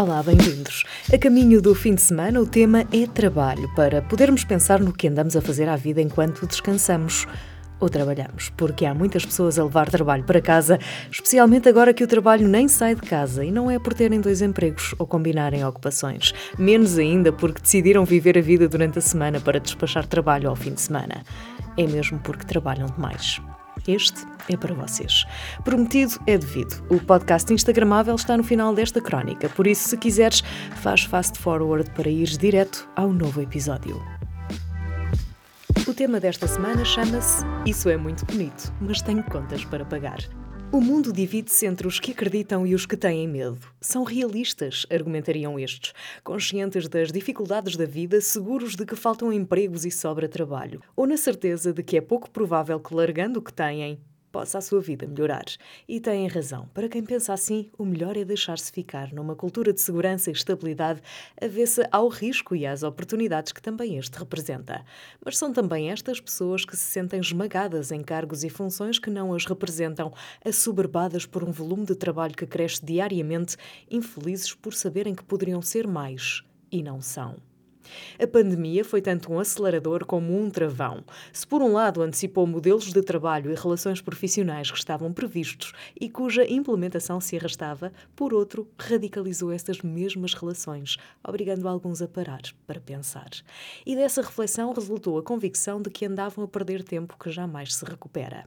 Olá, bem-vindos. A caminho do fim de semana, o tema é trabalho, para podermos pensar no que andamos a fazer à vida enquanto descansamos ou trabalhamos, porque há muitas pessoas a levar trabalho para casa, especialmente agora que o trabalho nem sai de casa e não é por terem dois empregos ou combinarem ocupações, menos ainda porque decidiram viver a vida durante a semana para despachar trabalho ao fim de semana. É mesmo porque trabalham demais. Este é para vocês. Prometido é devido. O podcast Instagramável está no final desta crónica, por isso, se quiseres, faz fast forward para ires direto ao novo episódio. O tema desta semana chama-se Isso é muito bonito, mas tenho contas para pagar. O mundo divide-se entre os que acreditam e os que têm medo. São realistas, argumentariam estes, conscientes das dificuldades da vida, seguros de que faltam empregos e sobra trabalho, ou na certeza de que é pouco provável que, largando o que têm, possa a sua vida melhorar. E têm razão. Para quem pensa assim, o melhor é deixar-se ficar numa cultura de segurança e estabilidade, avessa ao risco e às oportunidades que também este representa. Mas são também estas pessoas que se sentem esmagadas em cargos e funções que não as representam, assoberbadas por um volume de trabalho que cresce diariamente, infelizes por saberem que poderiam ser mais e não são. A pandemia foi tanto um acelerador como um travão. Se, por um lado, antecipou modelos de trabalho e relações profissionais que estavam previstos e cuja implementação se arrastava, por outro, radicalizou essas mesmas relações, obrigando alguns a parar para pensar. E dessa reflexão resultou a convicção de que andavam a perder tempo que jamais se recupera.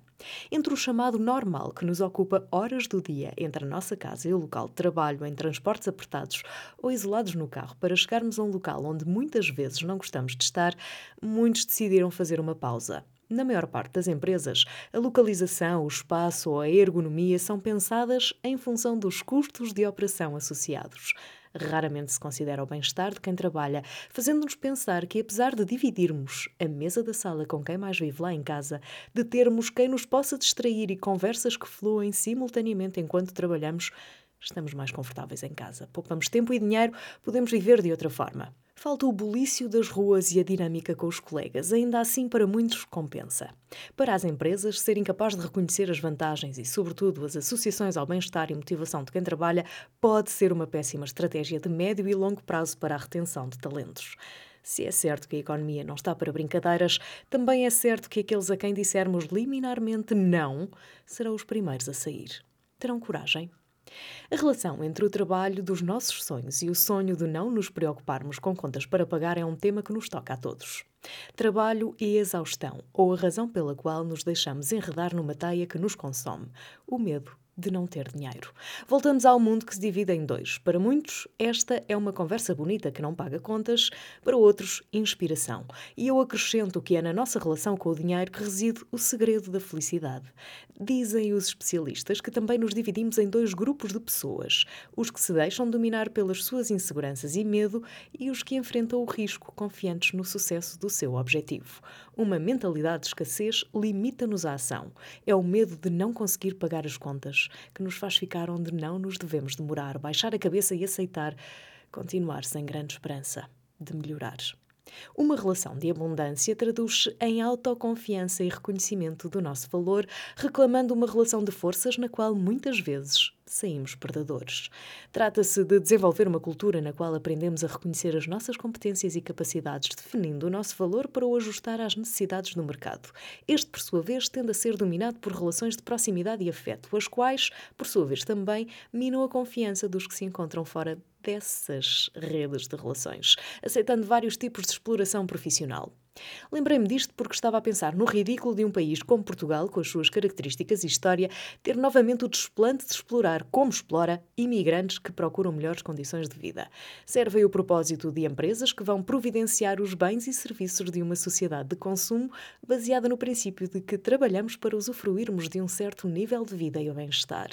Entre o chamado normal, que nos ocupa horas do dia entre a nossa casa e o local de trabalho em transportes apertados ou isolados no carro para chegarmos a um local onde muitas vezes não gostamos de estar, muitos decidiram fazer uma pausa. Na maior parte das empresas, a localização, o espaço ou a ergonomia são pensadas em função dos custos de operação associados raramente se considera o bem-estar de quem trabalha, fazendo-nos pensar que, apesar de dividirmos a mesa da sala com quem mais vive lá em casa, de termos quem nos possa distrair e conversas que fluem simultaneamente enquanto trabalhamos, estamos mais confortáveis em casa. Poupamos tempo e dinheiro, podemos viver de outra forma. Falta o bulício das ruas e a dinâmica com os colegas, ainda assim para muitos compensa. Para as empresas, ser incapaz de reconhecer as vantagens e, sobretudo, as associações ao bem-estar e motivação de quem trabalha pode ser uma péssima estratégia de médio e longo prazo para a retenção de talentos. Se é certo que a economia não está para brincadeiras, também é certo que aqueles a quem dissermos liminarmente não serão os primeiros a sair. Terão coragem? A relação entre o trabalho dos nossos sonhos e o sonho de não nos preocuparmos com contas para pagar é um tema que nos toca a todos. Trabalho e exaustão, ou a razão pela qual nos deixamos enredar numa teia que nos consome: o medo de não ter dinheiro. Voltamos ao mundo que se divide em dois. Para muitos, esta é uma conversa bonita que não paga contas, para outros, inspiração. E eu acrescento que é na nossa relação com o dinheiro que reside o segredo da felicidade. Dizem os especialistas que também nos dividimos em dois grupos de pessoas: os que se deixam dominar pelas suas inseguranças e medo e os que enfrentam o risco confiantes no sucesso do seu objetivo. Uma mentalidade de escassez limita-nos à ação. É o medo de não conseguir pagar as contas que nos faz ficar onde não nos devemos demorar, baixar a cabeça e aceitar continuar sem grande esperança de melhorar. Uma relação de abundância traduz-se em autoconfiança e reconhecimento do nosso valor, reclamando uma relação de forças na qual muitas vezes saímos perdedores. Trata-se de desenvolver uma cultura na qual aprendemos a reconhecer as nossas competências e capacidades, definindo o nosso valor para o ajustar às necessidades do mercado. Este, por sua vez, tende a ser dominado por relações de proximidade e afeto, as quais, por sua vez, também minam a confiança dos que se encontram fora dessas redes de relações, aceitando vários tipos de exploração profissional. Lembrei-me disto porque estava a pensar no ridículo de um país como Portugal, com as suas características e história, ter novamente o desplante de explorar, como explora, imigrantes que procuram melhores condições de vida. Serve aí o propósito de empresas que vão providenciar os bens e serviços de uma sociedade de consumo baseada no princípio de que trabalhamos para usufruirmos de um certo nível de vida e bem-estar.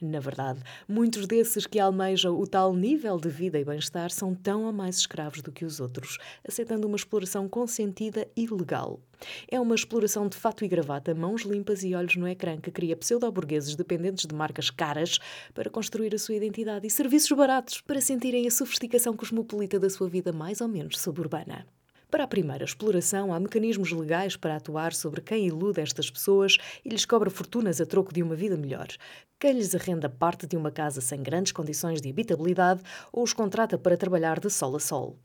Na verdade, muitos desses que almejam o tal nível de vida e bem-estar são tão ou mais escravos do que os outros, aceitando uma exploração consentida e legal. É uma exploração de fato e gravata, mãos limpas e olhos no ecrã que cria pseudo-burgueses dependentes de marcas caras para construir a sua identidade e serviços baratos para sentirem a sofisticação cosmopolita da sua vida mais ou menos suburbana. Para a primeira exploração, há mecanismos legais para atuar sobre quem ilude estas pessoas e lhes cobra fortunas a troco de uma vida melhor. Quem lhes arrenda parte de uma casa sem grandes condições de habitabilidade ou os contrata para trabalhar de sol a sol.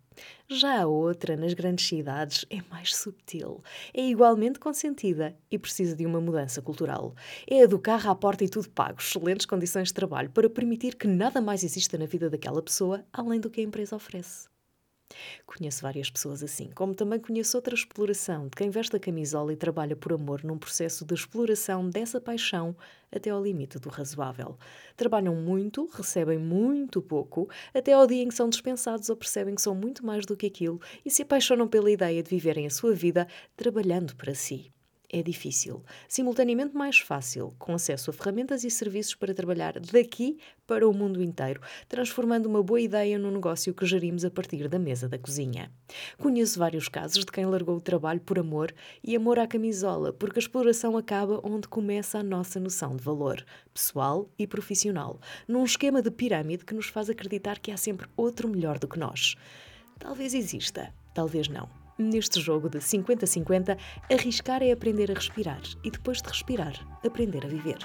Já a outra, nas grandes cidades, é mais subtil, é igualmente consentida e precisa de uma mudança cultural. É a do carro à porta e tudo pago, excelentes condições de trabalho para permitir que nada mais exista na vida daquela pessoa além do que a empresa oferece. Conheço várias pessoas assim, como também conheço outra exploração de quem veste a camisola e trabalha por amor num processo de exploração dessa paixão até ao limite do razoável. Trabalham muito, recebem muito pouco, até ao dia em que são dispensados ou percebem que são muito mais do que aquilo e se apaixonam pela ideia de viverem a sua vida trabalhando para si é difícil. Simultaneamente mais fácil, com acesso a ferramentas e serviços para trabalhar daqui para o mundo inteiro, transformando uma boa ideia num negócio que gerimos a partir da mesa da cozinha. Conheço vários casos de quem largou o trabalho por amor e amor à camisola, porque a exploração acaba onde começa a nossa noção de valor, pessoal e profissional, num esquema de pirâmide que nos faz acreditar que há sempre outro melhor do que nós. Talvez exista, talvez não. Neste jogo de 50-50, arriscar é aprender a respirar e depois de respirar, aprender a viver.